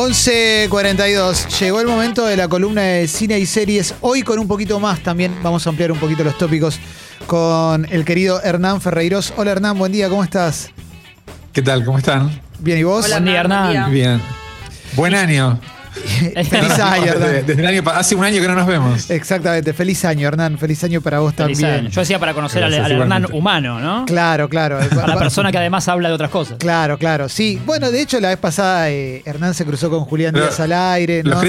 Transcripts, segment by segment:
11.42. Llegó el momento de la columna de cine y series. Hoy con un poquito más también. Vamos a ampliar un poquito los tópicos con el querido Hernán Ferreiros. Hola Hernán, buen día, ¿cómo estás? ¿Qué tal? ¿Cómo están? Bien, ¿y vos? Hola, Buen día, Hernán, buen Hernán. día. Bien. Buen año. Feliz año, Desde, Hernán. desde el año pa- hace un año que no nos vemos. Exactamente, feliz año, Hernán. Feliz año para vos Feliz también. año. Yo decía para conocer al, Gracias, al Hernán humano, ¿no? Claro, claro. A la persona que además habla de otras cosas. Claro, claro, sí. Bueno, de hecho, la vez pasada eh, Hernán se cruzó con Julián Pero Díaz al aire, Los,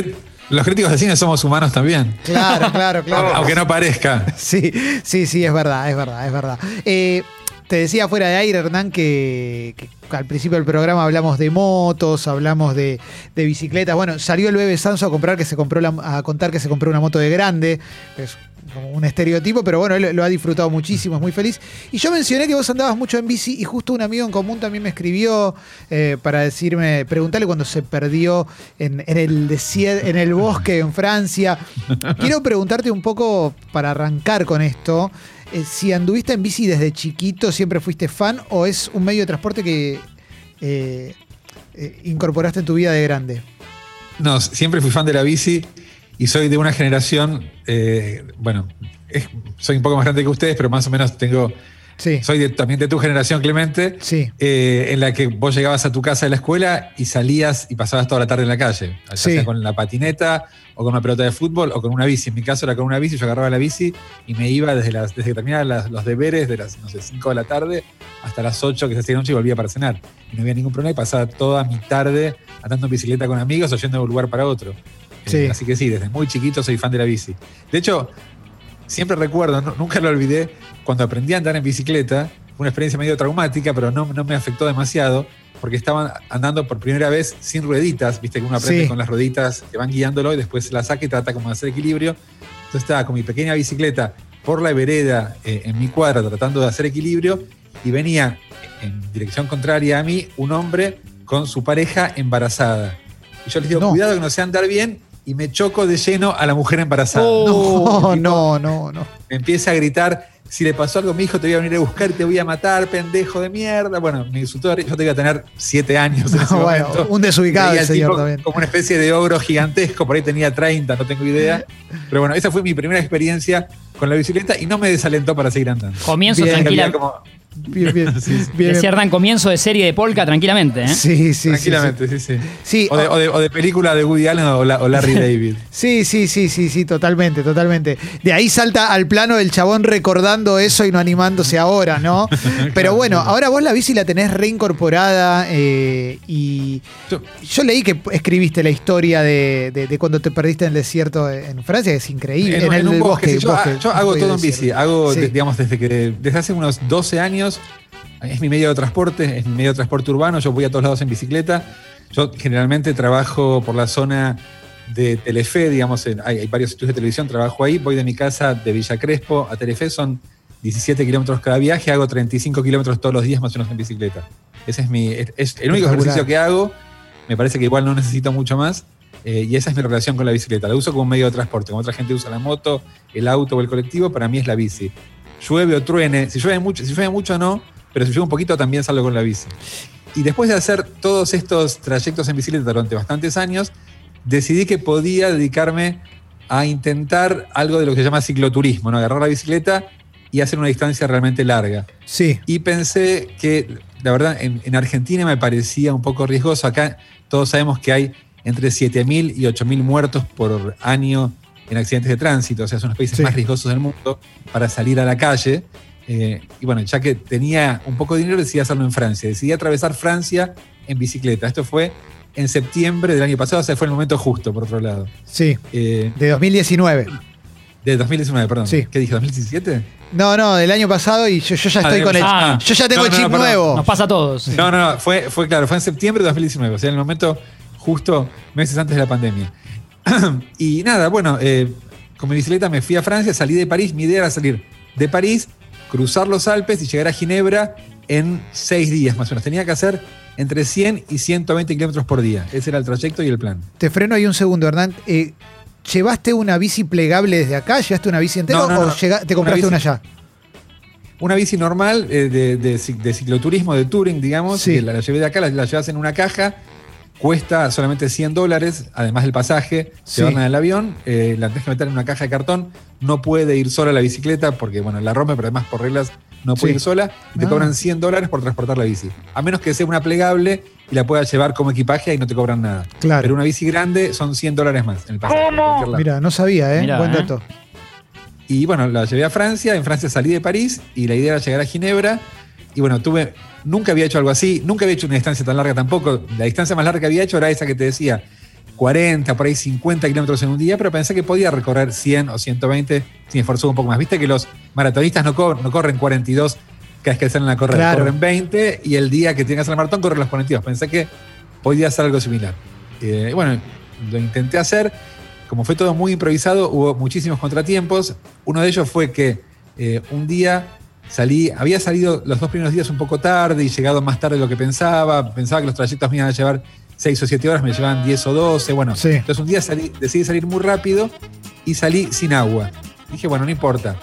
los críticos de cine somos humanos también. Claro, claro, claro. Aunque no parezca. Sí, sí, sí, es verdad, es verdad, es verdad. Eh, te decía fuera de aire, Hernán, que, que al principio del programa hablamos de motos, hablamos de, de bicicletas. Bueno, salió el bebé Sanso a comprar que se compró la- a contar que se compró una moto de grande. que Es como un estereotipo, pero bueno, él lo ha disfrutado muchísimo, es muy feliz. Y yo mencioné que vos andabas mucho en bici y justo un amigo en común también me escribió eh, para decirme, preguntarle cuando se perdió en, en el desier- en el bosque en Francia. Quiero preguntarte un poco para arrancar con esto. Eh, si anduviste en bici desde chiquito, siempre fuiste fan o es un medio de transporte que eh, eh, incorporaste en tu vida de grande. No, siempre fui fan de la bici y soy de una generación, bueno, es- soy un poco más grande que ustedes, pero más o menos tengo, Sí, soy de- también de tu generación, Clemente, sí, eh, en la que vos llegabas a tu casa de la escuela y salías y pasabas toda la tarde en la calle, ya Sí. sea con la patineta o con una pelota de fútbol o con una bici. En mi caso era con una bici, yo agarraba la bici y me iba desde, las, desde que terminaban las- los deberes de las, no sé, 5 de la tarde hasta las 8 que se hacía noche y volvía para cenar. Y no había ningún problema y pasaba toda mi tarde andando en bicicleta con amigos o yendo de un lugar para otro. Eh, Sí. así que sí, desde muy chiquito soy fan de la bici. De hecho, siempre recuerdo, nu- nunca lo olvidé, cuando aprendí a andar en bicicleta, fue una experiencia medio traumática, pero no, no me afectó demasiado, porque estaban andando por primera vez sin rueditas, viste que uno aprende Sí. con las rueditas que van guiándolo y después se la saca y trata como de hacer equilibrio. Entonces estaba con mi pequeña bicicleta por la vereda eh, en mi cuadra tratando de hacer equilibrio y venía en dirección contraria a mí un hombre con su pareja embarazada. Y yo les digo, No. cuidado que no sé andar bien y me choco de lleno a la mujer embarazada. No, El tipo no, no, no. me empieza a gritar, si le pasó algo a mi hijo te voy a venir a buscar y te voy a matar, pendejo de mierda. Bueno, me insultó, yo debía tener siete años en ese No, bueno, momento. un desubicado el señor tipo también. Como una especie de ogro gigantesco, por ahí tenía 30, no tengo idea. Pero bueno, esa fue mi primera experiencia con la bicicleta y no me desalentó para seguir andando. Comienzo Bien. tranquila. Como- Bien, bien. bien, Decía Hernán, comienzo de serie de polka tranquilamente, ¿eh? Sí, sí, sí. tranquilamente, sí, sí. Sí, O, de, o de- o de película de Woody Allen o, la- o Larry David. Sí, sí, sí, sí, sí, totalmente, totalmente. De ahí salta al plano el chabón recordando eso y no animándose ahora, ¿no? Pero bueno, ahora vos la bici la tenés reincorporada eh, y Yo- yo leí que escribiste la historia de, de- de cuando te perdiste en el desierto en Francia, que es increíble. En, en un el bosque. sí, yo, bosque, yo hago todo en bici. Hago, Sí. de- digamos, desde que desde hace unos 12 años. Es mi medio de transporte, es mi medio de transporte urbano. Yo voy a todos lados en bicicleta. Yo generalmente trabajo por la zona de Telefe, digamos, en- hay, hay varios estudios de televisión, trabajo ahí. Voy de mi casa de Villa Crespo a Telefe, son 17 kilómetros cada viaje. Hago 35 kilómetros todos los días más o menos en bicicleta. Ese es, mi, es, es el único ejercicio que hago. Me parece que igual no necesito mucho más. Eh, y esa es mi relación con la bicicleta. La uso como un medio de transporte. Como otra gente usa la moto, el auto o el colectivo, para mí es la bici. Llueve o truene, si llueve mucho, si llueve mucho no, pero si llueve un poquito también salgo con la bici. Y después de hacer todos estos trayectos en bicicleta durante bastantes años, decidí que podía dedicarme a intentar algo de lo que se llama cicloturismo, ¿no? agarrar la bicicleta y hacer una distancia realmente larga. Sí, Y pensé que, la verdad, en, en Argentina me parecía un poco riesgoso. Acá todos sabemos que hay entre 7.000 y 8.000 muertos por año en accidentes de tránsito. O sea, son los países Sí. más riesgosos del mundo para salir a la calle. Eh, y bueno, ya que tenía un poco de dinero, decidí hacerlo en Francia. Decidí atravesar Francia en bicicleta. Esto fue en septiembre del año pasado, o sea, fue el momento justo, por otro lado. sí, Eh, de 2019. de 2019, perdón. Sí. ¿Qué dije? ¿2017? No, no, del año pasado y yo, yo ya Ah, estoy con el. pasado. Yo ya tengo No, el no, chip no, nuevo. Nos pasa a todos. No, no, no, fue, fue claro, fue en septiembre de 2019, o sea, en el momento justo meses antes de la pandemia. y nada, bueno, eh, con mi bicicleta me fui a Francia, salí de París, mi idea era salir de París, cruzar los Alpes y llegar a Ginebra en seis días más o menos. Tenía que hacer entre 100 y 120 kilómetros por día. Ese era el trayecto y el plan. Te freno ahí un segundo, Hernán. Eh, ¿Llevaste una bici plegable desde acá? ¿Llevaste una bici entera No, no, o no. llega- te Una compraste bici- una allá? Una bici normal eh, de, de ci- de cicloturismo, de touring, digamos, Sí. la llevé de acá, la, la llevas en una caja. Cuesta solamente 100 dólares, además del pasaje, Sí. llevarla en el avión, eh, la tenés que meter en una caja de cartón, no puede ir sola la bicicleta porque, bueno, la rompe, pero además por reglas no puede Sí. ir sola, y te Ah. cobran 100 dólares por transportar la bici. A menos que sea una plegable y la puedas llevar como equipaje y no te cobran nada. Claro. Pero una bici grande son 100 dólares más en el pasaje. lado. Mira, no sabía, ¿eh? Mirá, Buen ¿eh? dato. Y bueno, la llevé a Francia, en Francia salí de París y la idea era llegar a Ginebra. Y bueno, tuve, nunca había hecho algo así, nunca había hecho una distancia tan larga tampoco. La distancia más larga que había hecho era esa que te decía, 40, por ahí 50 kilómetros en un día, pero pensé que podía recorrer 100 o 120 sin esforzar un poco más. Viste que los maratonistas no, no corren 42 cada vez que salen a correr, Claro. corren 20 y el día que tienen que hacer el maratón corren los 42. Pensé que podía hacer algo similar. Eh, bueno, lo intenté hacer. Como fue todo muy improvisado, hubo muchísimos contratiempos. Uno de ellos fue que eh, un día salí, había salido los dos primeros días un poco tarde y llegado más tarde de lo que pensaba. Pensaba que los trayectos me iban a llevar 6 o 7 horas, me llevaban 10 o 12. Bueno, Sí. entonces un día salí, decidí salir muy rápido y salí sin agua. Dije, bueno, no importa.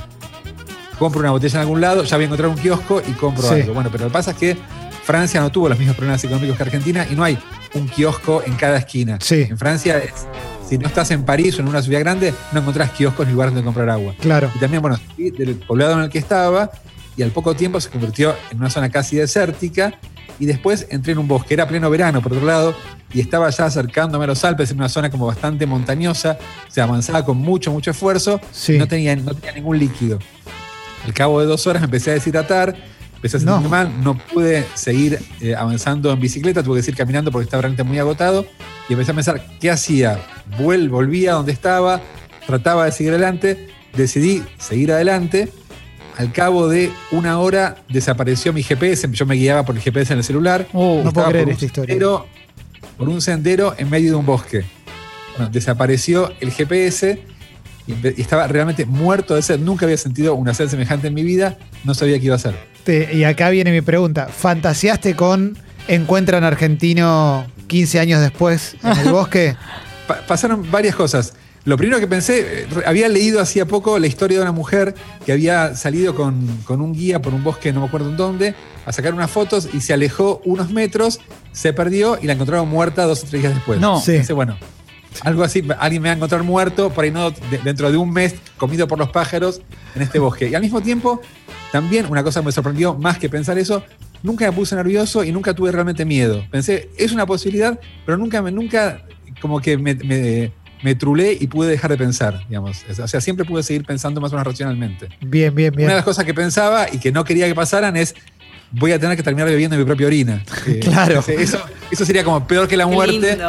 Compro una botella en algún lado, ya voy a encontrar un kiosco y compro Sí. algo. Bueno, pero lo que pasa es que Francia no tuvo los mismos problemas económicos que Argentina y no hay un kiosco en cada esquina. Sí. En Francia, es- si no estás en París o en una ciudad grande, no encontrás kioscos ni lugares donde comprar agua. Claro. Y también, bueno, del poblado en el que estaba y al poco tiempo se convirtió en una zona casi desértica y después entré en un bosque, era pleno verano por otro lado y estaba ya acercándome a los Alpes en una zona como bastante montañosa, se avanzaba con mucho, mucho esfuerzo Sí. y no tenía, no tenía ningún líquido. Al cabo de dos horas me empecé a deshidratar, empecé a sentirme No. mal, no pude seguir eh, avanzando en bicicleta, tuve que seguir caminando porque estaba realmente muy agotado y empecé a pensar, ¿qué hacía? Vuel, volvía a donde estaba, trataba de seguir adelante, decidí seguir adelante. Al cabo de una hora desapareció mi GPS, yo me guiaba por el GPS en el celular. Uh, No puedo creer por un esta historia. sendero- por un sendero en medio de un bosque. Bueno, desapareció el GPS y estaba realmente muerto de sed. Nunca había sentido una sed semejante en mi vida. No sabía qué iba a hacer. Te- y acá viene mi pregunta. ¿Fantaseaste con Encuentran Argentino 15 años después en el bosque? Pa- pasaron varias cosas. Lo primero que pensé, eh, había leído hacía poco la historia de una mujer que había salido con, con un guía por un bosque, no me acuerdo en dónde, a sacar unas fotos y se alejó unos metros, se perdió y la encontraron muerta dos o tres días después. No. Sí. Pensé, bueno, algo así, alguien me va a encontrar muerto, por ahí no, de- dentro de un mes, comido por los pájaros en este bosque. Y al mismo tiempo, también una cosa que me sorprendió más que pensar eso, nunca me puse nervioso y nunca tuve realmente miedo. Pensé, es una posibilidad, pero nunca, me, nunca como que me, me, me trulé y pude dejar de pensar, digamos. O sea, siempre pude seguir pensando más o menos racionalmente. Bien, bien, bien. Una de las cosas que pensaba y que no quería que pasaran es, voy a tener que terminar bebiendo mi propia orina. Eh, Claro. Eso, eso sería como peor que la muerte.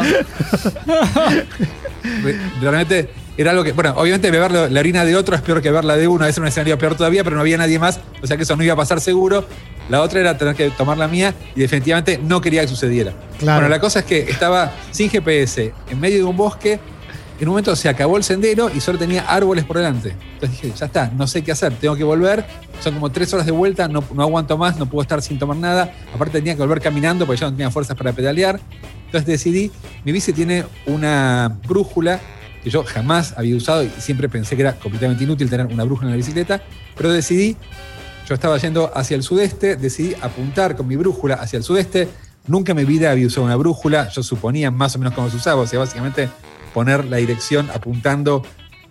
Realmente era algo que, bueno, obviamente beber la, orina de otro es peor que beber la de uno, es un escenario peor todavía, pero no había nadie más, o sea que eso no iba a pasar seguro. La otra era tener que tomar la mía y definitivamente no quería que sucediera. Claro. Bueno, la cosa es que estaba sin GPS, en medio de un bosque, en un momento se acabó el sendero y solo tenía árboles por delante. Entonces dije, ya está, no sé qué hacer, tengo que volver. Son como tres horas de vuelta, no, no aguanto más, no puedo estar sin tomar nada. Aparte tenía que volver caminando porque ya no tenía fuerzas para pedalear. Entonces decidí, mi bici tiene una brújula que yo jamás había usado y siempre pensé que era completamente inútil tener una brújula en la bicicleta, pero decidí, yo estaba yendo hacia el sudeste, decidí apuntar con mi brújula hacia el sudeste. Nunca en mi vida había usado una brújula, yo suponía más o menos cómo se usaba, o sea, básicamente poner la dirección apuntando,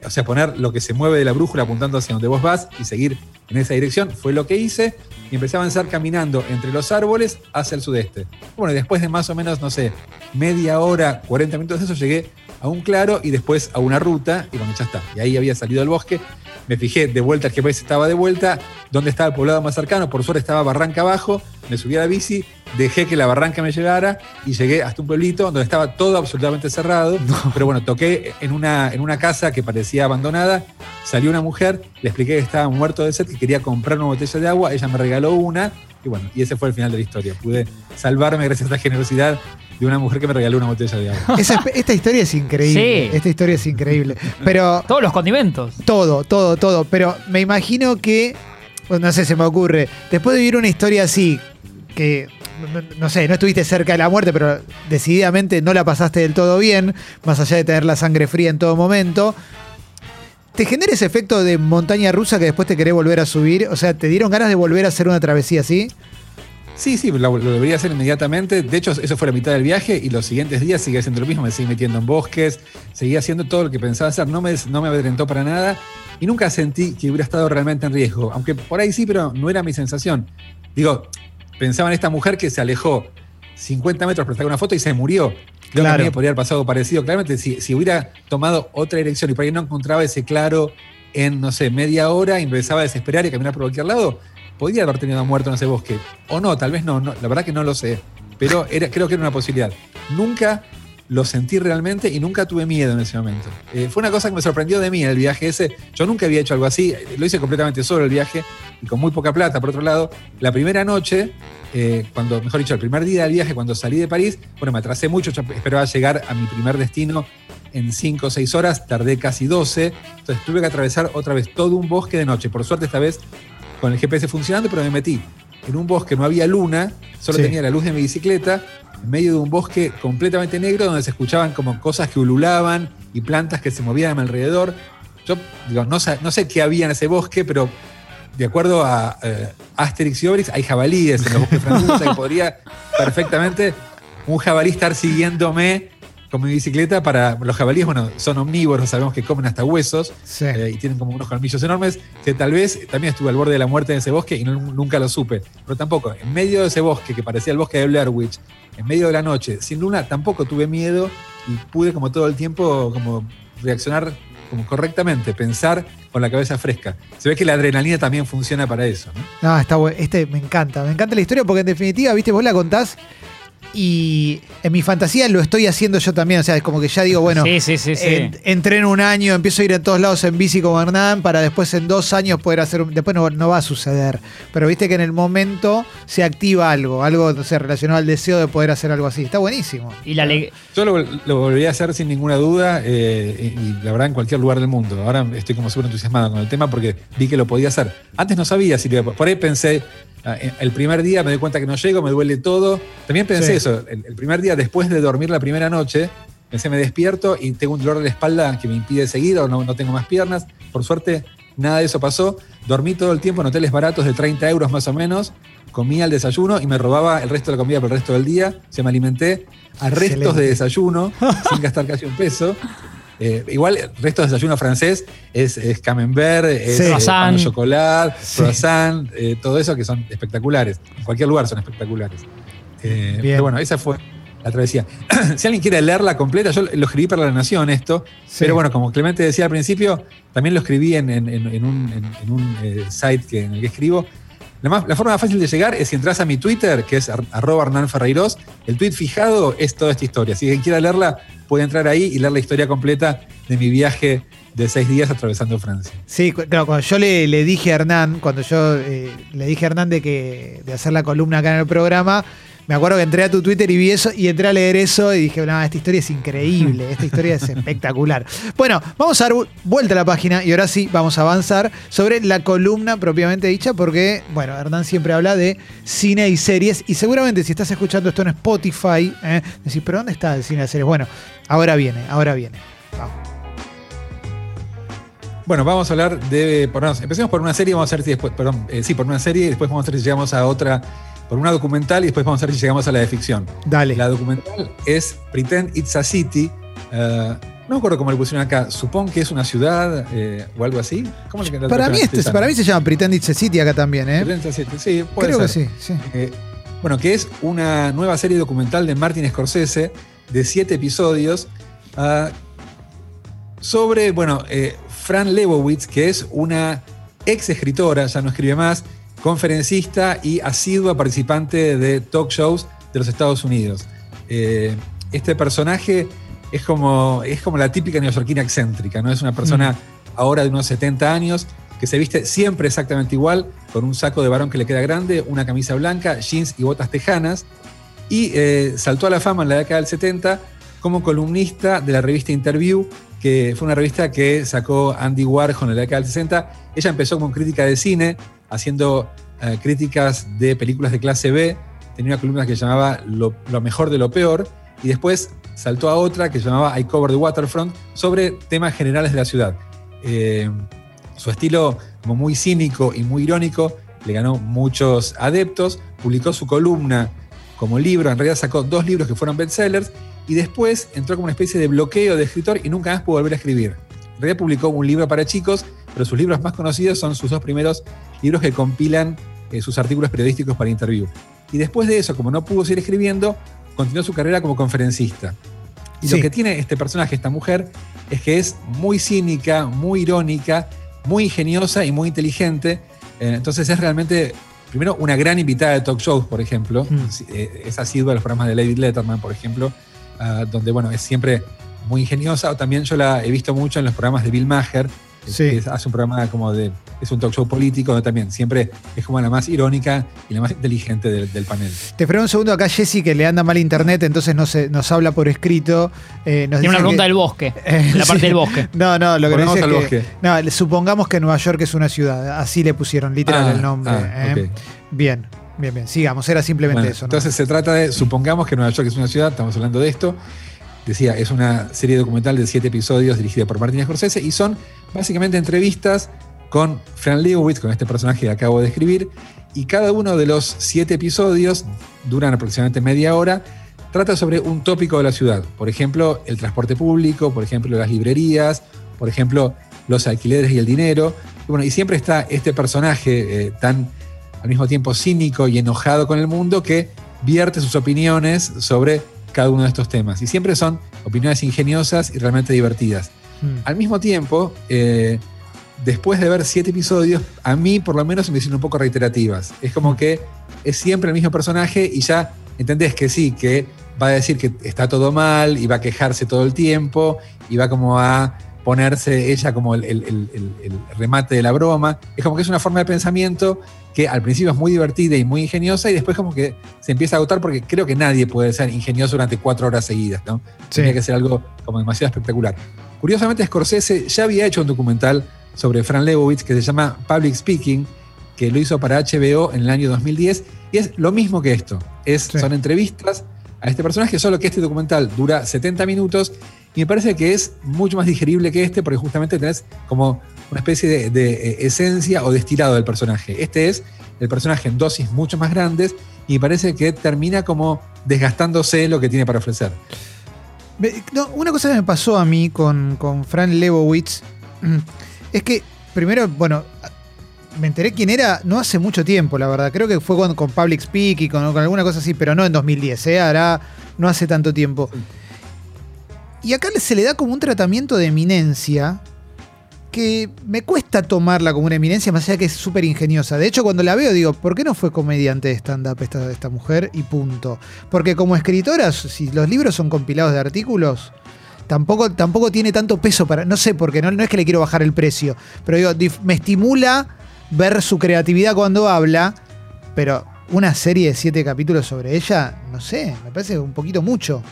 o sea, poner lo que se mueve de la brújula apuntando hacia donde vos vas y seguir en esa dirección. Fue lo que hice y empecé a avanzar caminando entre los árboles hacia el sudeste. Bueno, y después de más o menos, no sé, media hora, 40 minutos de eso, llegué a un claro y después a una ruta y bueno, ya está. Y ahí había salido del bosque. Me fijé de vuelta, el GPS estaba de vuelta, dónde estaba el poblado más cercano, por suerte estaba barranca abajo, me subí a la bici, dejé que la barranca me llevara y llegué hasta un pueblito donde estaba todo absolutamente cerrado. Pero bueno, toqué en una, en una casa que parecía abandonada, salió una mujer, le expliqué que estaba muerto de sed, que quería comprar una botella de agua, ella me regaló una y bueno, y ese fue el final de la historia. Pude salvarme gracias a la generosidad de una mujer que me regaló una botella de agua. Esa- esta historia es increíble. Sí. Esta historia es increíble. Pero Todos los condimentos. todo, todo, todo. Pero me imagino que, pues, no sé, se me ocurre, después de vivir una historia así, que, no- no sé, no estuviste cerca de la muerte, pero decididamente no la pasaste del todo bien, más allá de tener la sangre fría en todo momento. ¿Te genera ese efecto de montaña rusa que después te querés volver a subir? O sea, ¿te dieron ganas de volver a hacer una travesía así? Sí, sí, lo, lo debería hacer inmediatamente. De hecho, eso fue la mitad del viaje y los siguientes días seguía haciendo lo mismo. Me seguí metiendo en bosques, seguía haciendo todo lo que pensaba hacer. No me, no me para nada y nunca sentí que hubiera estado realmente en riesgo. Aunque por ahí sí, pero no era mi sensación. Digo, pensaba en esta mujer que se alejó 50 metros para sacar una foto y se murió. Creo Claro. que podría haber pasado parecido. Claramente, si, si hubiera tomado otra dirección y por ahí no encontraba ese claro en, no sé, media hora y empezaba a desesperar y a caminar por cualquier lado, podría haber tenido muerto en ese bosque. O no, tal vez no, la verdad que no lo sé. Pero era, creo que era una posibilidad. Nunca lo sentí realmente y nunca tuve miedo en ese momento. Eh, fue una cosa que me sorprendió de mí el viaje ese. Yo nunca había hecho algo así. Lo hice completamente solo el viaje y con muy poca plata, por otro lado. La primera noche, eh, cuando, mejor dicho, el primer día del viaje, cuando salí de París, bueno, me atrasé mucho, esperaba llegar a mi primer destino en 5 o 6 horas, tardé casi 12, entonces tuve que atravesar otra vez todo un bosque de noche. Por suerte esta vez con el GPS funcionando, pero me metí en un bosque, no había luna, solo Sí. tenía la luz de mi bicicleta, en medio de un bosque completamente negro donde se escuchaban como cosas que ululaban y plantas que se movían a mi alrededor. Yo digo, no, sé qué había en ese bosque, pero de acuerdo a eh, Asterix y Obelix, hay jabalíes en los bosques franceses, que podría perfectamente un jabalí estar siguiéndome con mi bicicleta para los jabalíes, bueno, son omnívoros, sabemos que comen hasta huesos Sí. eh, y tienen como unos colmillos enormes, que tal vez también estuve al borde de la muerte en ese bosque y no- nunca lo supe. Pero tampoco, en medio de ese bosque que parecía el bosque de Blair Witch, en medio de la noche, sin luna, tampoco tuve miedo y pude como todo el tiempo como reaccionar como correctamente, pensar con la cabeza fresca. Se ve que la adrenalina también funciona para eso, ¿no? No, está bueno. Este me encanta. Me encanta la historia porque en definitiva, viste, vos la contás y en mi fantasía lo estoy haciendo yo también. O sea, es como que ya digo, bueno, sí, sí, sí. sí. en- entreno un año, empiezo a ir a todos lados en bici como Hernán para después en dos años poder hacer. un- Después no, no va a suceder. Pero viste que en el momento se activa algo, algo no sé, relacionado al deseo de poder hacer algo así. Está buenísimo. y la Yo lo, lo volvería a hacer sin ninguna duda eh, y la verdad en cualquier lugar del mundo. Ahora estoy como súper entusiasmado con el tema porque vi que lo podía hacer. Antes no sabía si lo iba a- Por ahí pensé, el primer día me doy cuenta que no llego, me duele todo. También pensé Sí. eso, el, el primer día después de dormir la primera noche, pensé me despierto y tengo un dolor de la espalda que me impide seguir o no, no tengo más piernas. Por suerte nada de eso pasó. Dormí todo el tiempo en hoteles baratos de 30 euros más o menos. Comía al desayuno y me robaba el resto de la comida por el resto del día. Se me alimenté a restos Excelente. de desayuno sin gastar casi un peso. Eh, igual, el resto de desayuno francés es, es camembert, es Sí. eh, pan de chocolate, Sí. croissant, eh, todo eso que son espectaculares. En cualquier lugar son espectaculares. Eh, Bien. pero bueno, esa fue la travesía. si alguien quiere leerla completa, yo lo escribí para La Nación esto, Sí. pero bueno, como Clemente decía al principio, también lo escribí en, en- en- en un, en- en un, eh, site que, en el que escribo. La, más- la forma más fácil de llegar es si entras a mi Twitter, que es ar- arroba Hernán Ferreiros. El tweet fijado es toda esta historia. Si quien quiera leerla, puede entrar ahí y leer la historia completa de mi viaje de seis días atravesando Francia. Sí, claro, cuando yo le, le dije a Hernán, cuando yo eh, le dije a Hernán de, que, de hacer la columna acá en el programa, me acuerdo que entré a tu Twitter y vi eso y entré a leer eso y dije, no, esta historia es increíble, esta historia es espectacular. Bueno, vamos a dar vu- vuelta a la página y ahora sí vamos a avanzar sobre la columna propiamente dicha porque, bueno, Hernán siempre habla de cine y series y seguramente si estás escuchando esto en Spotify, ¿eh? decís, pero ¿dónde está el cine y series? Bueno, ahora viene, ahora viene. Vamos. Bueno, vamos a hablar de. Por, empecemos por una serie, vamos a ver si después. Perdón, eh, sí, por una serie y después vamos a ver si llegamos a otra. Por una documental y después vamos a ver si llegamos a la de ficción. Dale. La documental es Pretend It's a City. eh, no me acuerdo cómo le pusieron acá. Supongo que es una ciudad eh, o algo así. ¿Cómo le Para mí, este, para mí se llama Pretend It's a City acá también, ¿eh? Pretend It's a City, Sí, puede Creo que sí, sí. Eh, bueno, que es una nueva serie documental de Martin Scorsese de siete episodios ah, sobre, bueno, eh, Fran Lebowitz, que es una ex escritora, ya no escribe más, conferencista y asidua participante de talk shows de los Estados Unidos. Eh, este personaje es como, es como la típica neoyorquina excéntrica, ¿no? Es una persona ahora de unos 70 años que se viste siempre exactamente igual, con un saco de varón que le queda grande, una camisa blanca, jeans y botas tejanas, y eh, saltó a la fama en la década del 70 como columnista de la revista Interview, que fue una revista que sacó Andy Warhol en la década del 60. Ella empezó como crítica de cine, haciendo eh, críticas de películas de clase B, tenía una columna que llamaba lo, mejor de lo peor, y después saltó a otra que llamaba I Cover the Waterfront, sobre temas generales de la ciudad. Eh, su estilo como muy cínico y muy irónico le ganó muchos adeptos, publicó su columna como libro, en realidad sacó dos libros que fueron bestsellers, y después entró como una especie de bloqueo de escritor y nunca más pudo volver a escribir. En realidad publicó un libro para chicos, pero sus libros más conocidos son sus dos primeros libros que compilan eh, sus artículos periodísticos para Interview. Y después de eso, como no pudo seguir escribiendo, continuó su carrera como conferencista. Y Sí. lo que tiene este personaje, esta mujer, es que es muy cínica, muy irónica, muy ingeniosa y muy inteligente. Eh, entonces es realmente, primero, una gran invitada de talk shows, por ejemplo. Mm. Eh, Es asidua a los programas de David Letterman, por ejemplo, ah, donde, bueno, es siempre muy ingeniosa. O también yo la he visto mucho en los programas de Bill Maher, que hace un programa como de, es un talk show político, donde también siempre es como la más irónica y la más inteligente del, del panel. Te espero un segundo acá, Jessy, que le anda mal internet, entonces no se, nos habla por escrito. eh, nos Tiene una pregunta que- del bosque. Eh, la parte sí. del bosque. No, no, lo que Volvamos dice al es que, bosque. no, supongamos que Nueva York es una ciudad, así le pusieron literal Ah, el nombre. ah, ¿eh? ok. Bien, bien, bien. Sigamos, era simplemente Bueno, eso. ¿no? Entonces se trata de, supongamos que Nueva York es una ciudad, estamos hablando de esto. Decía, es una serie documental de siete episodios dirigida por Martin Scorsese y son básicamente entrevistas con Fran Lebowitz, con este personaje que acabo de escribir, y cada uno de los siete episodios duran aproximadamente media hora, trata sobre un tópico de la ciudad. Por ejemplo, el transporte público, por ejemplo, las librerías, por ejemplo, los alquileres y el dinero. Y, bueno, y siempre está este personaje eh, tan al mismo tiempo cínico y enojado con el mundo que vierte sus opiniones sobre cada uno de estos temas. Y siempre son opiniones ingeniosas y realmente divertidas. Mm. Al mismo tiempo, eh, después de ver siete episodios, a mí por lo menos me hicieron un poco reiterativas. Es como que es siempre el mismo personaje y ya entendés que sí, que va a decir que está todo mal y va a quejarse todo el tiempo y va como a ponerse ella como el- el- el- el remate de la broma. Es como que es una forma de pensamiento que al principio es muy divertida y muy ingeniosa y después como que se empieza a agotar porque creo que nadie puede ser ingenioso durante cuatro horas seguidas, ¿no? Sí. Tenía que ser algo como demasiado espectacular. Curiosamente, Scorsese ya había hecho un documental sobre Fran Lebowitz que se llama Public Speaking, que lo hizo para HBO en el año 2010, y es lo mismo que esto. Es, Sí. Son entrevistas a este personaje, solo que este documental dura 70 minutos y me parece que es mucho más digerible que este porque justamente tenés como una especie de, de, eh, esencia o destilado del personaje. Este es el personaje en dosis mucho más grandes y parece que termina como desgastándose lo que tiene para ofrecer. No, una cosa que me pasó a mí con, con Fran Lebowitz es que, primero, bueno, me enteré quién era no hace mucho tiempo, la verdad. Creo que fue con, con Public Speak y con, con alguna cosa así, pero no en 2010, ¿eh? Hará no hace tanto tiempo. Y acá se le da como un tratamiento de eminencia que me cuesta tomarla como una eminencia, más allá que es súper ingeniosa. De hecho, cuando la veo, digo, ¿por qué no fue comediante de stand-up esta, esta mujer? Y punto. Porque como escritora, si los libros son compilados de artículos, tampoco, tampoco tiene tanto peso para. No sé, porque no, no es que le quiero bajar el precio, pero digo, me estimula ver su creatividad cuando habla, pero una serie de siete capítulos sobre ella, no sé, me parece un poquito mucho.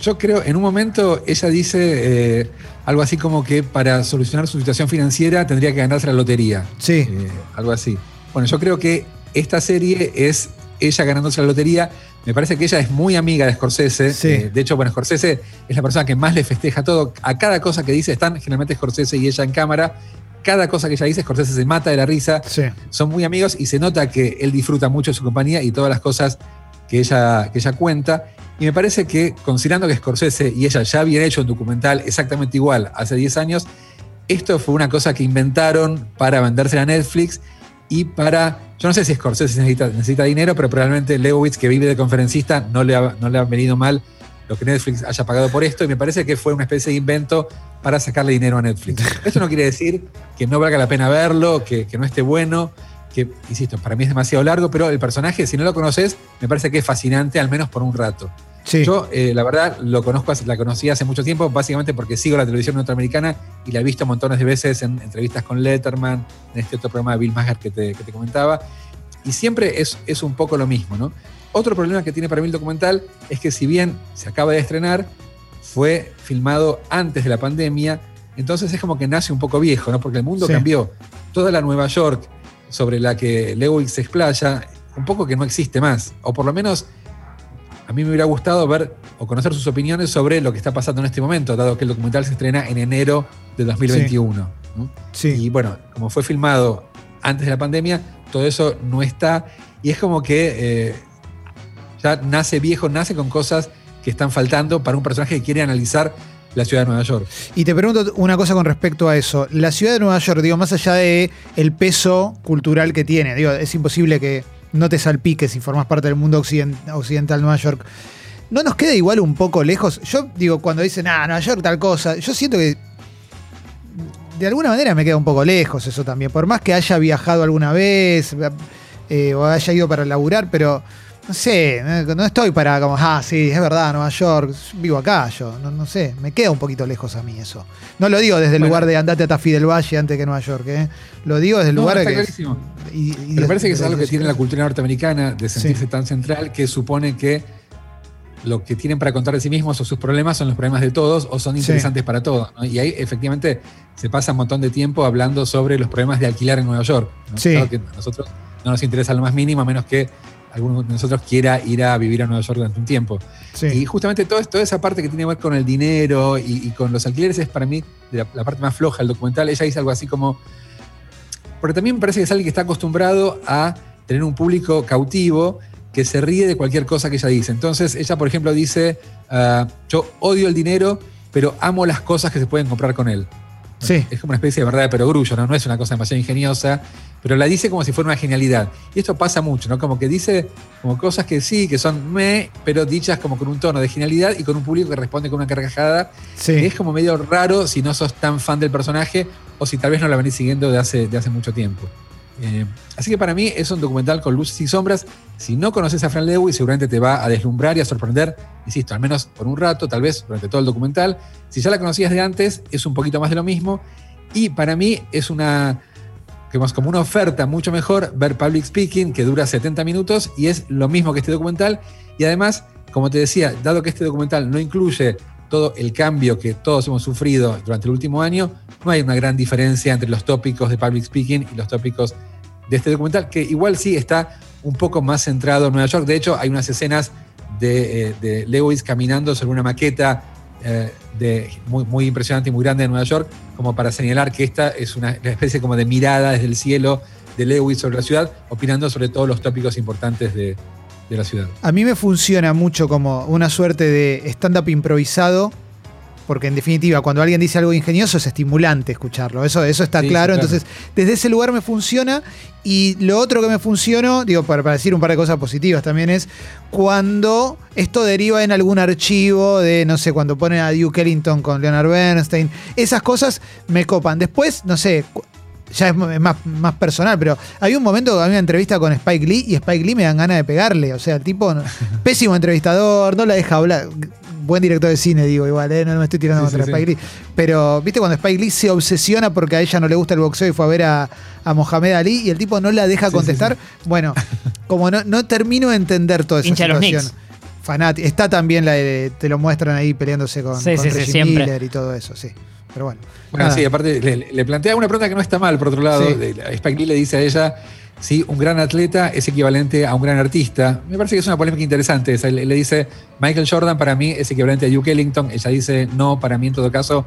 Yo creo, en un momento ella dice eh, algo así como que para solucionar su situación financiera tendría que ganarse la lotería. Sí. Eh, algo así. Bueno, yo creo que esta serie es ella ganándose la lotería. Me parece que ella es muy amiga de Scorsese. Sí. Eh, de hecho, bueno, Scorsese es la persona que más le festeja todo. A cada cosa que dice están generalmente Scorsese y ella en cámara. Cada cosa que ella dice, Scorsese se mata de la risa. Sí. Son muy amigos y se nota que él disfruta mucho de su compañía y todas las cosas que ella, que ella cuenta. Y me parece que, considerando que Scorsese y ella ya habían hecho un documental exactamente igual hace 10 años, esto fue una cosa que inventaron para vendérsela a Netflix y para. Yo no sé si Scorsese necesita, necesita dinero, pero probablemente Leibowitz, que vive de conferencista, no le, ha, no le ha venido mal lo que Netflix haya pagado por esto. Y me parece que fue una especie de invento para sacarle dinero a Netflix. Esto no quiere decir que no valga la pena verlo, que, que no esté bueno, que, insisto, para mí es demasiado largo, pero el personaje, si no lo conoces, me parece que es fascinante, al menos por un rato. Sí. Yo, eh, la verdad, lo conozco, la conocí hace mucho tiempo, básicamente porque sigo la televisión norteamericana y la he visto montones de veces en entrevistas con Letterman, en este otro programa de Bill Maher que te, que te comentaba. Y siempre es, es un poco lo mismo, ¿no? Otro problema que tiene para mí el documental es que si bien se acaba de estrenar, fue filmado antes de la pandemia, entonces es como que nace un poco viejo, ¿no? Porque el mundo Sí. cambió. Toda la Nueva York sobre la que Lewis se explaya, un poco que no existe más. O por lo menos a mí me hubiera gustado ver o conocer sus opiniones sobre lo que está pasando en este momento, dado que el documental se estrena en enero de 2021. ¿no? sí. Y bueno, como fue filmado antes de la pandemia, todo eso no está. Y es como que eh, ya nace viejo, nace con cosas que están faltando para un personaje que quiere analizar la ciudad de Nueva York. Y te pregunto una cosa con respecto a eso. La ciudad de Nueva York, digo, más allá de el peso cultural que tiene, digo, es imposible que no te salpiques si formas parte del mundo occident- occidental Nueva York. ¿No nos queda igual un poco lejos? Yo digo, cuando dicen, ah, Nueva York tal cosa, yo siento que de alguna manera me queda un poco lejos eso también. Por más que haya viajado alguna vez eh, o haya ido para laburar, pero no sé, no estoy para como, ah, sí, es verdad, Nueva York, vivo acá yo, no, no sé, me queda un poquito lejos a mí eso. No lo digo desde el Bueno. lugar de andate a Tafí del Valle antes que Nueva York, ¿eh? lo digo desde el No, lugar está que... clarísimo. y- y- Me parece que es algo que de- tiene la cultura norteamericana de sentirse Sí. tan central que supone que lo que tienen para contar de sí mismos o sus problemas son los problemas de todos o son Sí. interesantes para todos. ¿no? Y ahí efectivamente se pasa un montón de tiempo hablando sobre los problemas de alquilar en Nueva York. ¿no? Sí. Claro que a nosotros no nos interesa lo más mínimo, a menos que alguno de nosotros quiera ir a vivir a Nueva York durante un tiempo. Sí. Y justamente todo, toda esa parte que tiene que ver con el dinero y, y con los alquileres es para mí la, la parte más floja del documental. Ella dice algo así como. Porque también me parece que es alguien que está acostumbrado a tener un público cautivo que se ríe de cualquier cosa que ella dice. Entonces, ella, por ejemplo, dice: ah, Yo odio el dinero, pero amo las cosas que se pueden comprar con él. Sí. Es como una especie de verdad de perogrullo, ¿no? No es una cosa demasiado ingeniosa, pero la dice como si fuera una genialidad. Y esto pasa mucho, ¿no? Como que dice como cosas que sí, que son me, pero dichas como con un tono de genialidad y con un público que responde con una carcajada. Sí. Que es como medio raro si no sos tan fan del personaje o si tal vez no la venís siguiendo de hace, de hace mucho tiempo. Eh, así que para mí es un documental con luces y sombras. Si no conoces a Fran Lewis, seguramente te va a deslumbrar y a sorprender, insisto, al menos por un rato, tal vez durante todo el documental. Si ya la conocías de antes, es un poquito más de lo mismo. Y para mí es una, digamos, como una oferta mucho mejor ver Public Speaking, que dura 70 minutos y es lo mismo que este documental. Y además, como te decía, dado que este documental no incluye todo el cambio que todos hemos sufrido durante el último año, no hay una gran diferencia entre los tópicos de Public Speaking y los tópicos de este documental, que igual sí está un poco más centrado en Nueva York. De hecho, hay unas escenas de, eh, Lewis caminando sobre una maqueta eh, de, muy, muy impresionante y muy grande de Nueva York, como para señalar que esta es una especie como de mirada desde el cielo de Lewis sobre la ciudad, opinando sobre todos los tópicos importantes de la ciudad. A mí me funciona mucho como una suerte de stand-up improvisado, porque en definitiva, cuando alguien dice algo ingenioso es estimulante escucharlo. Eso, eso está Sí, claro. Entonces, desde ese lugar me funciona. Y lo otro que me funcionó, digo, para, para decir un par de cosas positivas también, es cuando esto deriva en algún archivo de, no sé, cuando ponen a Duke Ellington con Leonard Bernstein. Esas cosas me copan. Después, no sé. Ya es más, más personal, pero hay un momento que había una entrevista con Spike Lee y Spike Lee me dan ganas de pegarle. O sea, el tipo, pésimo entrevistador, no la deja hablar. Buen director de cine, digo, igual, ¿eh? no me estoy tirando Sí, contra sí, Spike Lee. Pero, ¿viste cuando Spike Lee se obsesiona porque a ella no le gusta el boxeo y fue a ver a, a Mohamed Ali y el tipo no la deja Sí, contestar? Bueno, como no, no termino de entender toda esa Hincha los situación. Fanático. Está también la de, te lo muestran ahí peleándose con, Sí, con. Miller y todo eso, sí. Pero bueno. Bueno, nada. sí, aparte le, le plantea una pregunta que no está mal, por otro lado. Sí. De- Spike Lee le dice a ella si un gran atleta es equivalente a un gran artista. Me parece que es una polémica interesante. esa. Le, le dice, Michael Jordan para mí es equivalente a Duke Ellington. Ella dice, no, para mí en todo caso,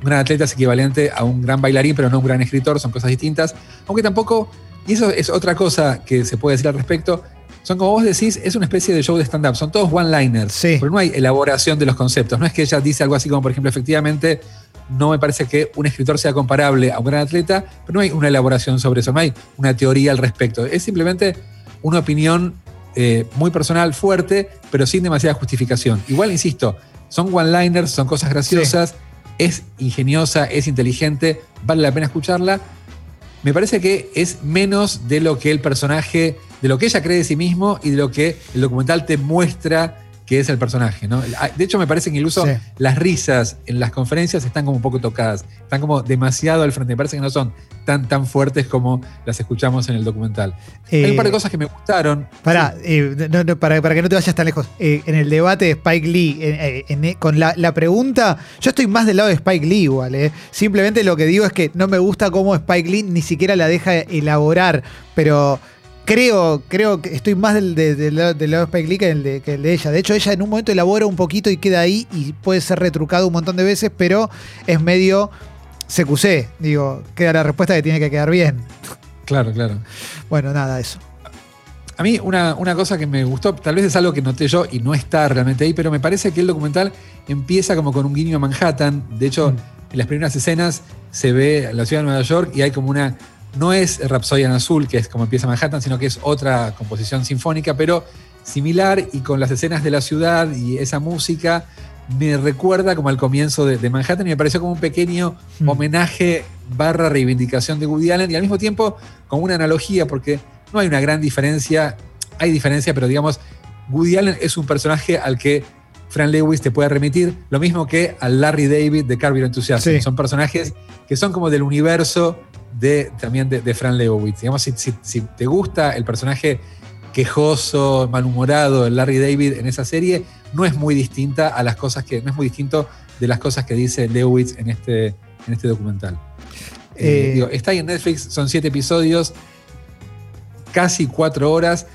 un gran atleta es equivalente a un gran bailarín, pero no un gran escritor. Son cosas distintas. Aunque tampoco, y eso es otra cosa que se puede decir al respecto, son como vos decís, es una especie de show de stand-up. Son todos one-liners. Sí. Pero no hay elaboración de los conceptos. No es que ella dice algo así como, por ejemplo, efectivamente, no me parece que un escritor sea comparable a un gran atleta, pero no hay una elaboración sobre eso, no hay una teoría al respecto. Es simplemente una opinión eh, muy personal, fuerte, pero sin demasiada justificación. Igual, insisto, son one-liners, son cosas graciosas, es ingeniosa, es inteligente, vale la pena escucharla. Me parece que es menos de lo que el personaje, de lo que ella cree de sí mismo y de lo que el documental te muestra que es el personaje. ¿no? De hecho, me parece que incluso Sí. las risas en las conferencias están como un poco tocadas, están como demasiado al frente. Me parece que no son tan, tan fuertes como las escuchamos en el documental. Hay un par de Eh, cosas que me gustaron. Eh, no, no, para, para que no te vayas tan lejos. Eh, en el debate de Spike Lee, en- con la, la pregunta, yo estoy más del lado de Spike Lee igual. Simplemente lo que digo es que no me gusta cómo Spike Lee ni siquiera la deja elaborar, pero creo, creo que estoy más del, de- del lado, del lado de Spike Lee que el, de, que el de ella. De hecho, ella en un momento elabora un poquito y queda ahí y puede ser retrucado un montón de veces, pero es medio CQC. Digo, queda la respuesta que tiene que quedar bien. Claro, claro. Bueno, nada, eso. A mí una, una, cosa que me gustó, tal vez es algo que noté yo y no está realmente ahí, pero me parece que el documental empieza como con un guiño a Manhattan. De hecho, mm. en las primeras escenas se ve la ciudad de Nueva York y hay como una... No es Rhapsody en Azul, que es como empieza Manhattan, sino que es otra composición sinfónica, pero similar y con las escenas de la ciudad y esa música me recuerda como al comienzo de, Manhattan y me pareció como un pequeño mm. homenaje barra reivindicación de Woody Allen y al mismo tiempo como una analogía porque no hay una gran diferencia, hay diferencia, pero digamos, Woody Allen es un personaje al que Fran Lewis te puede remitir, lo mismo que al Larry David de Carver Enthusiasm. Son personajes que son como del universo de, también de, Fran Lewis. Digamos, si, si, te gusta el personaje quejoso, malhumorado de Larry David en esa serie, no es muy distinta a las cosas que, no es muy distinto de las cosas que dice Lewis en este, en este documental. Eh, eh, está ahí en Netflix, son siete episodios casi cuatro horas.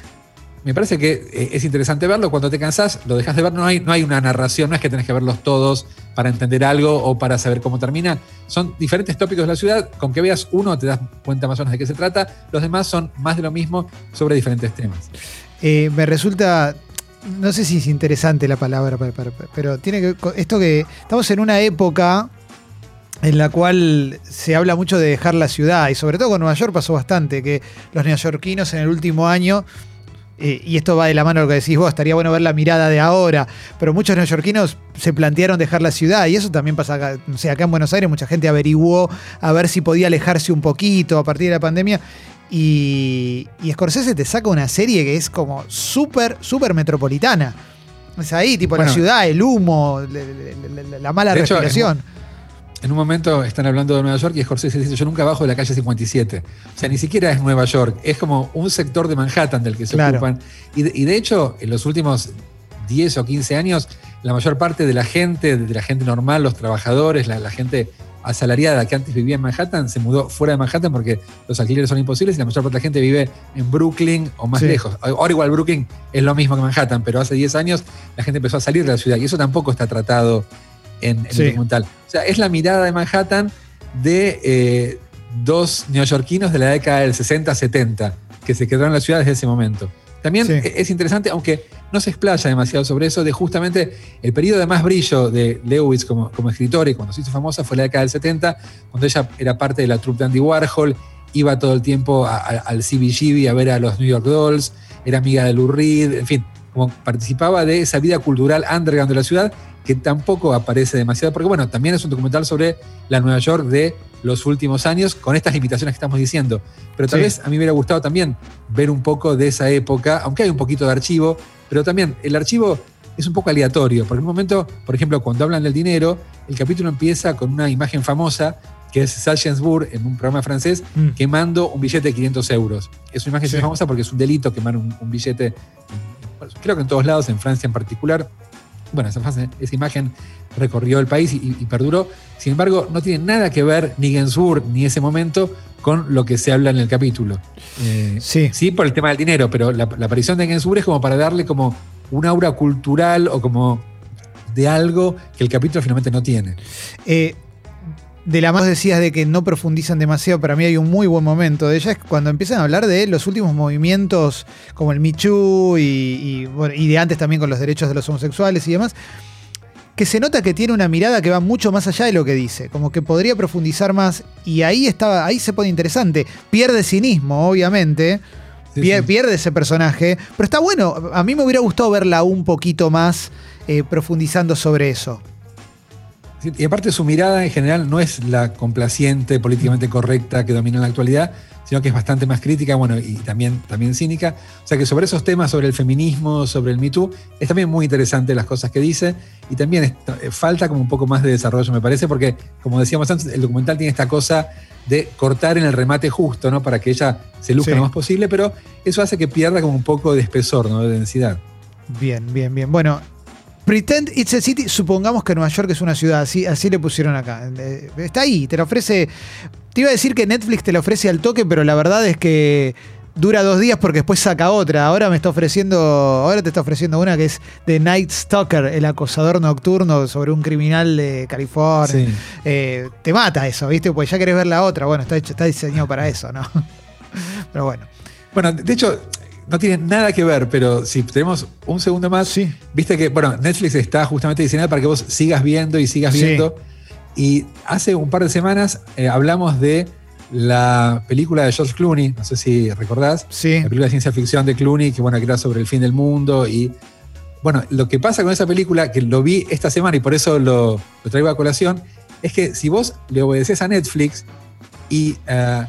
Me parece que eh, es interesante verlo. Cuando te cansás, lo dejas de ver. No hay, no hay una narración, no es que tenés que verlos todos para entender algo o para saber cómo termina. Son diferentes tópicos de la ciudad. Con que veas uno, te das cuenta más o menos de qué se trata. Los demás son más de lo mismo sobre diferentes temas. Eh, me resulta no sé si es interesante la palabra, pero tiene que esto que estamos en una época en la cual se habla mucho de dejar la ciudad, y sobre todo con Nueva York pasó bastante, que los neoyorquinos en el último año, eh, y esto va de la mano de lo que decís vos, estaría bueno ver la mirada de ahora, pero muchos neoyorquinos se plantearon dejar la ciudad, y eso también pasa acá, o sea, acá en Buenos Aires, mucha gente averiguó a ver si podía alejarse un poquito a partir de la pandemia, y, y Scorsese te saca una serie que es como súper, súper metropolitana. Es ahí, tipo la ciudad, el humo, la, mala respiración en un momento están hablando de Nueva York y Scorsese dice, yo nunca bajo de la calle 57. O sea, ni siquiera es Nueva York, es como un sector de Manhattan del que se ocupan. Y de, hecho, en los últimos 10 o 15 años, la mayor parte de la gente, de la gente normal, los trabajadores, la, gente asalariada que antes vivía en Manhattan, se mudó fuera de Manhattan porque los alquileres son imposibles y la mayor parte de la gente vive en Brooklyn o más lejos. Ahora igual Brooklyn es lo mismo que Manhattan, pero hace 10 años la gente empezó a salir de la ciudad y eso tampoco está tratado en, el documental. O sea, es la mirada de Manhattan de eh, dos neoyorquinos de la década del 60-70 que se quedaron en la ciudad desde ese momento. También es interesante, aunque no se explaya demasiado sobre eso, de justamente el periodo de más brillo de Lewis como, como escritor y cuando se hizo famosa fue la década del 70, cuando ella era parte de la troupe de Andy Warhol, iba todo el tiempo al CBGB a ver a los New York Dolls, era amiga de Lou Reed, en fin, como participaba de esa vida cultural underground de la ciudad que tampoco aparece demasiado, porque bueno, también es un documental sobre la Nueva York de los últimos años, con estas limitaciones que estamos diciendo. Pero tal vez a mí me hubiera gustado también ver un poco de esa época, aunque hay un poquito de archivo, pero también el archivo es un poco aleatorio, porque en un momento, por ejemplo, cuando hablan del dinero, el capítulo empieza con una imagen famosa que es Salchensburg en un programa francés mm. quemando un billete de 500 euros. Es una imagen famosa porque es un delito quemar un, un billete, creo que en todos lados, en Francia en particular, bueno, esa, esa imagen recorrió el país y, perduró. Sin embargo, no tiene nada que ver ni Gensur ni ese momento con lo que se habla en el capítulo. Eh, sí. Sí, por el tema del dinero, pero la, aparición de Gensur es como para darle como un aura cultural o como de algo que el capítulo finalmente no tiene. Eh, de la más decías de que no profundizan demasiado, para mí hay un muy buen momento de ella, es cuando empiezan a hablar de los últimos movimientos como el Michu y, y, de antes también con los derechos de los homosexuales y demás, que se nota que tiene una mirada que va mucho más allá de lo que dice, como que podría profundizar más y ahí estaba, ahí se pone interesante, pierde cinismo, obviamente. pierde, ese personaje, pero está bueno. A mí me hubiera gustado verla un poquito más eh, profundizando sobre eso. Y aparte su mirada en general no es la complaciente, políticamente correcta que domina en la actualidad, sino que es bastante más crítica, bueno, y también, también cínica. O sea que sobre esos temas, sobre el feminismo, sobre el Me Too, es también muy interesante las cosas que dice y también eh, falta como un poco más de desarrollo, me parece, porque como decíamos antes, el documental tiene esta cosa de cortar en el remate justo, ¿no? Para que ella se luzca lo más posible, pero eso hace que pierda como un poco de espesor, ¿no? De densidad. Bien, bien, bien. Bueno, Pretend It's a City, supongamos que Nueva York es una ciudad, así, así le pusieron acá. Eh, está ahí, te lo ofrece. Te iba a decir que Netflix te lo ofrece al toque, pero la verdad es que dura dos días porque después saca otra. Ahora me está ofreciendo, ahora te está ofreciendo una que es The Night Stalker, el acosador nocturno sobre un criminal de California. Eh, te mata eso, ¿viste? Pues ya querés ver la otra. Bueno, está, está diseñado para eso, ¿no? Pero bueno. Bueno, de hecho, no tiene nada que ver, pero si tenemos un segundo más, Sí. viste que, bueno, Netflix está justamente diseñada para que vos sigas viendo y sigas Sí. viendo. Y hace un par de semanas eh, hablamos de la película de George Clooney, no sé si recordás, Sí. la película de ciencia ficción de Clooney, que bueno, que era sobre el fin del mundo. Y bueno, lo que pasa con esa película, que lo vi esta semana y por eso lo, lo traigo a colación, es que si vos le obedeces a Netflix y eh,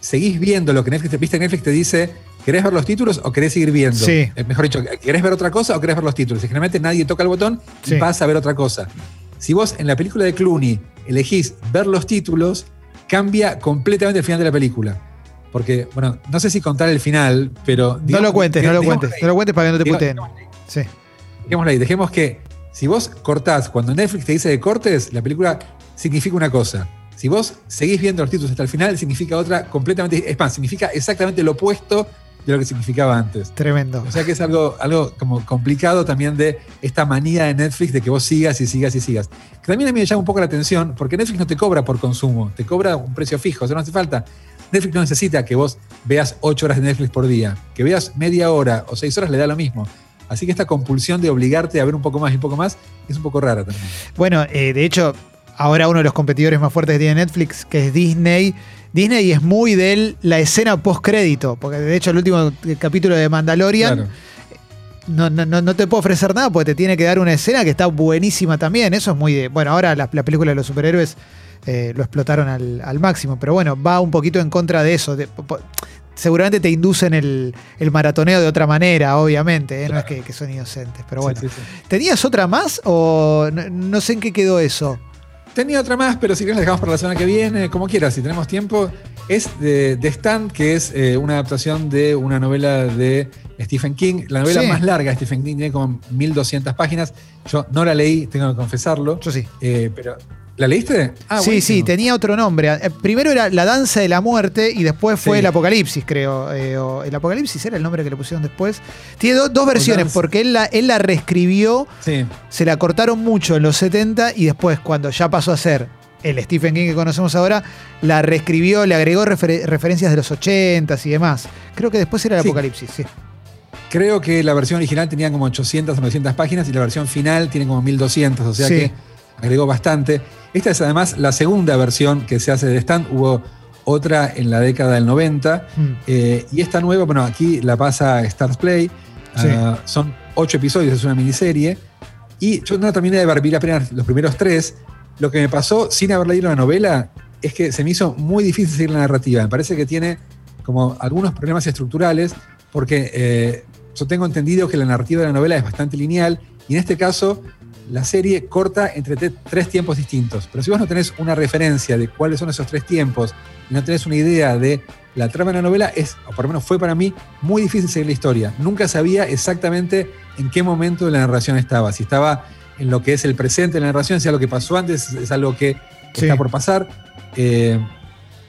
seguís viendo lo que Netflix te viste, Netflix te dice, ¿querés ver los títulos o querés seguir viendo? Sí. Eh, mejor dicho, ¿querés ver otra cosa o querés ver los títulos? Y generalmente nadie toca el botón y Sí. pasa a ver otra cosa. Si vos en la película de Clooney elegís ver los títulos, cambia completamente el final de la película. Porque, bueno, no sé si contar el final, pero. No lo cuentes, no lo cuentes. ahí. No lo cuentes para que no te Digo- puteen. Sí. Dejémoslo ahí, dejemos que si vos cortás, cuando Netflix te dice que cortes, la película significa una cosa. Si vos seguís viendo los títulos hasta el final, significa otra completamente. Es más, significa exactamente lo opuesto de lo que significaba antes. Tremendo. O sea que es algo, algo como complicado también de esta manía de Netflix de que vos sigas y sigas y sigas. Que también a mí me llama un poco la atención porque Netflix no te cobra por consumo, te cobra un precio fijo, o sea, no hace falta. Netflix no necesita que vos veas 8 horas de Netflix por día, que veas media hora o 6 horas le da lo mismo. Así que esta compulsión de obligarte a ver un poco más y un poco más es un poco rara también. Bueno, eh, de hecho, ahora uno de los competidores más fuertes que tiene Netflix, que es Disney. Disney es muy de la escena post-crédito, porque de hecho el último capítulo de Mandalorian Claro. no, no, no, te puedo ofrecer nada porque te tiene que dar una escena que está buenísima también. Eso es muy de. Bueno, ahora la, la película de los superhéroes eh, lo explotaron al, al máximo, pero bueno, va un poquito en contra de eso. de- po- po- seguramente te inducen el, el maratoneo de otra manera, obviamente, ¿eh? no es que, que son inocentes, pero bueno. Sí, sí, sí. ¿Tenías otra más o no, no sé en qué quedó eso? Tenía otra más, pero si querés la dejamos para la semana que viene, como quieras, si tenemos tiempo. Es de, de Stand, que es eh, una adaptación de una novela de Stephen King. La novela Sí. más larga de Stephen King tiene como 1200 páginas. Yo no la leí, tengo que confesarlo. Yo sí. Eh, pero, ¿La leíste? Ah, sí, buenísimo. sí, tenía otro nombre. Eh, Primero era La Danza de la Muerte y después fue Sí. El Apocalipsis, creo. Eh, o el Apocalipsis era el nombre que le pusieron después. Tiene do- dos versiones, danza. porque él la, él la reescribió, Sí, se la cortaron mucho en los 70 y después, cuando ya pasó a ser el Stephen King que conocemos ahora, la reescribió, le agregó refer- referencias de los 80 y demás. Creo que después era el Sí. Apocalipsis, sí. creo que la versión original tenía como 800 o 900 páginas y la versión final tiene como 1200, o sea Sí. que agregó bastante. Esta es además la segunda versión que se hace de Stand. Hubo otra en la década del 90. Mm. Eh, y esta nueva, bueno, aquí la pasa Stars Play. Sí. Ah, son ocho episodios, es una miniserie. Y yo no terminé de ver, apenas los primeros tres. Lo que me pasó sin haber leído la novela es que se me hizo muy difícil seguir la narrativa. Me parece que tiene como algunos problemas estructurales, porque eh, yo tengo entendido que la narrativa de la novela es bastante lineal, y en este caso la serie corta entre tres tiempos distintos. Pero si vos no tenés una referencia de cuáles son esos tres tiempos, y no tenés una idea de la trama de la novela, es, o por lo menos fue para mí, muy difícil seguir la historia. Nunca sabía exactamente en qué momento de la narración estaba. Si estaba en lo que es el presente de la narración, si algo que pasó antes, es algo que Sí. está por pasar. Eh,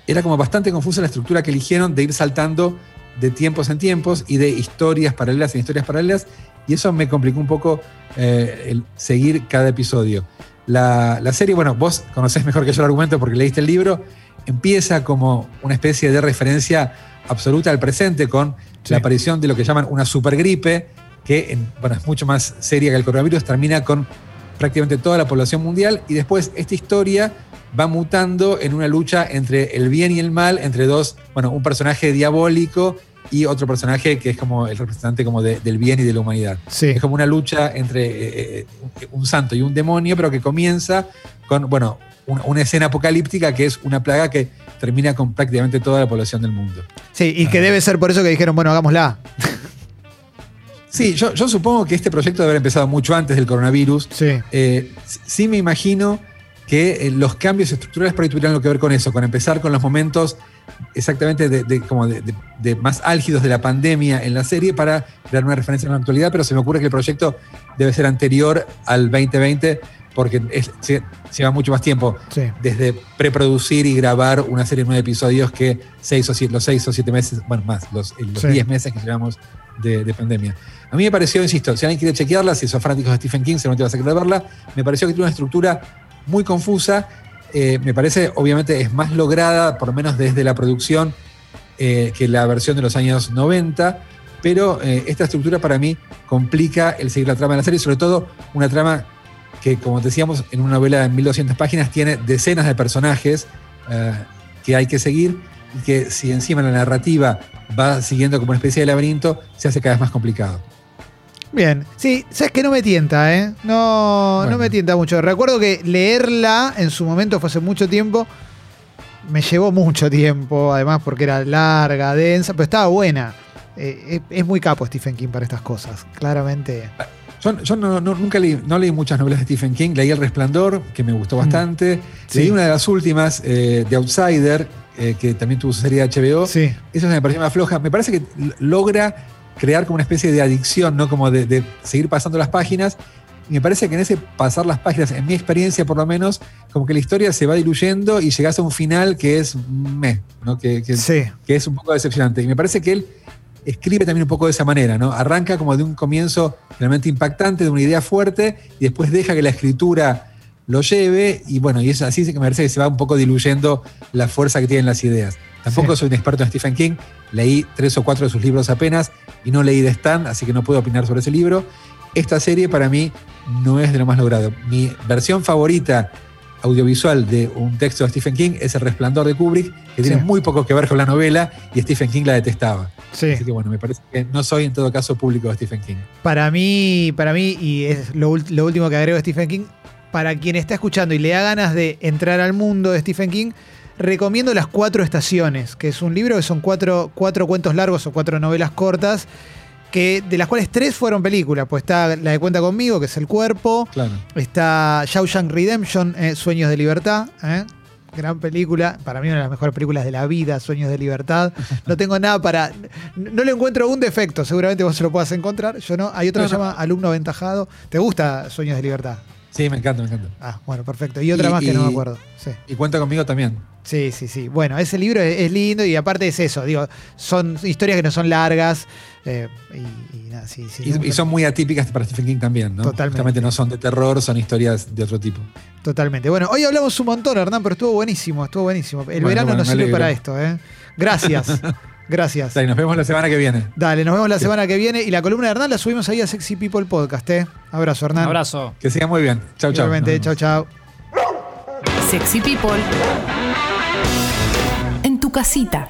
era como bastante confusa la estructura que eligieron de ir saltando de tiempos en tiempos y de historias paralelas en historias paralelas, y eso me complicó un poco eh, el seguir cada episodio. La, la serie, bueno, vos conocés mejor que yo el argumento porque leíste el libro, empieza como una especie de referencia absoluta al presente con Sí. la aparición de lo que llaman una supergripe, que en- bueno, es mucho más seria que el coronavirus, termina con prácticamente toda la población mundial y después esta historia va mutando en una lucha entre el bien y el mal, entre dos, bueno, un personaje diabólico y otro personaje que es como el representante como de- del bien y de la humanidad. Sí. Es como una lucha entre eh, eh, un santo y un demonio, pero que comienza con, bueno, una, una escena apocalíptica que es una plaga que termina con prácticamente toda la población del mundo. Sí, y que debe ser por eso que dijeron, bueno, hagámosla. Sí, yo, yo supongo que este proyecto debe haber empezado mucho antes del coronavirus. Sí. Eh, sí me imagino que eh, los cambios estructurales por ahí tuvieran algo que ver con eso, con empezar con los momentos exactamente de, de- como de, de- de más álgidos de la pandemia en la serie para dar una referencia en la actualidad, pero se me ocurre que el proyecto debe ser anterior al 2020 porque es- se- lleva mucho más tiempo Sí. desde preproducir y grabar una serie de nueve episodios que seis o siete, los seis o siete meses, bueno, más, los, eh, los Sí. diez meses que llevamos de, de pandemia. A mí me pareció, insisto, si alguien quiere chequearla, si sos fanáticos de Stephen King, seguramente vas a querer verla, me pareció que tiene una estructura muy confusa. Eh, me parece, obviamente, es más lograda, por lo menos desde la producción, eh, que la versión de los años 90, pero eh, esta estructura para mí complica el seguir la trama de la serie, sobre todo una trama que, como decíamos, en una novela de 1200 páginas tiene decenas de personajes que hay que seguir y que si encima la narrativa va siguiendo como una especie de laberinto, se hace cada vez más complicado. Bien, sí, sabes que no me tienta, ¿eh? No, no me tienta mucho. Recuerdo que leerla en su momento fue hace mucho tiempo. Me llevó mucho tiempo, además porque era larga, densa, pero estaba buena. Eh, es, es muy capo Stephen King para estas cosas, claramente. Yo, yo no- no- nunca leí, no leí muchas novelas de Stephen King. Leí El Resplandor, que me gustó bastante. Sí. Leí una de las últimas, eh, The Outsider, eh, que también tuvo su serie de HBO. Sí, Esa me pareció más floja. Me parece que logra crear como una especie de adicción, ¿no? Como de, de seguir pasando las páginas. Y me parece que en ese pasar las páginas, en mi experiencia por lo menos, como que la historia se va diluyendo y llegas a un final que es meh, ¿no? Que, que- sí. que es un poco decepcionante. Y me parece que él escribe también un poco de esa manera, ¿no? Arranca como de un comienzo realmente impactante, de una idea fuerte, y después deja que la escritura lo lleve, y bueno, y es así que me parece que se va un poco diluyendo la fuerza que tienen las ideas. Tampoco Sí. soy un experto en Stephen King, leí tres o cuatro de sus libros apenas, y no leí The Stand, así que no puedo opinar sobre ese libro. Esta serie para mí no es de lo más logrado. Mi versión favorita audiovisual de un texto de Stephen King es El Resplandor de Kubrick, que tiene Sí. muy poco que ver con la novela y Stephen King la detestaba. Sí. Así que bueno, me parece que no soy en todo caso público de Stephen King. Para mí, para mí, y es lo, lo último que agrego de Stephen King, para quien está escuchando y le da ganas de entrar al mundo de Stephen King, recomiendo Las Cuatro Estaciones, que es un libro que son cuatro, cuatro cuentos largos o cuatro novelas cortas, que, de las cuales tres fueron películas. Pues está la de Cuenta conmigo, que es El Cuerpo, Claro. está Shawshank Redemption, eh, Sueños de Libertad, ¿eh? Gran película, para mí una de las mejores películas de la vida, Sueños de Libertad. No tengo nada para. No le encuentro un defecto, seguramente vos se lo puedas encontrar. Yo no. Hay otro No, que se no. llama Alumno Aventajado. ¿Te gusta Sueños de Libertad? Sí, me encanta, me encanta. Ah, bueno, perfecto. Y otra Y- más que no me acuerdo. Sí. Y cuenta conmigo también. Sí, sí, sí. Bueno, ese libro es, es lindo y aparte es eso, digo, son historias que no son largas eh, y, y nada, sí, sí. Y, y son muy atípicas para Stephen King también, ¿no? Totalmente. Justamente no son de terror, son historias de otro tipo. Totalmente. Bueno, hoy hablamos un montón, Hernán, pero estuvo buenísimo, estuvo buenísimo. El Bueno, verano bueno, nos sirve alegro. para esto, ¿eh? Gracias. Gracias. Dale, nos vemos la semana que viene. Dale, nos vemos la semana que viene y la columna de Hernán la subimos ahí a Sexy People Podcast, ¿eh? Abrazo, Hernán. Un abrazo. Que siga muy bien. Chau, chau. Chau, chau. Sexy People casita.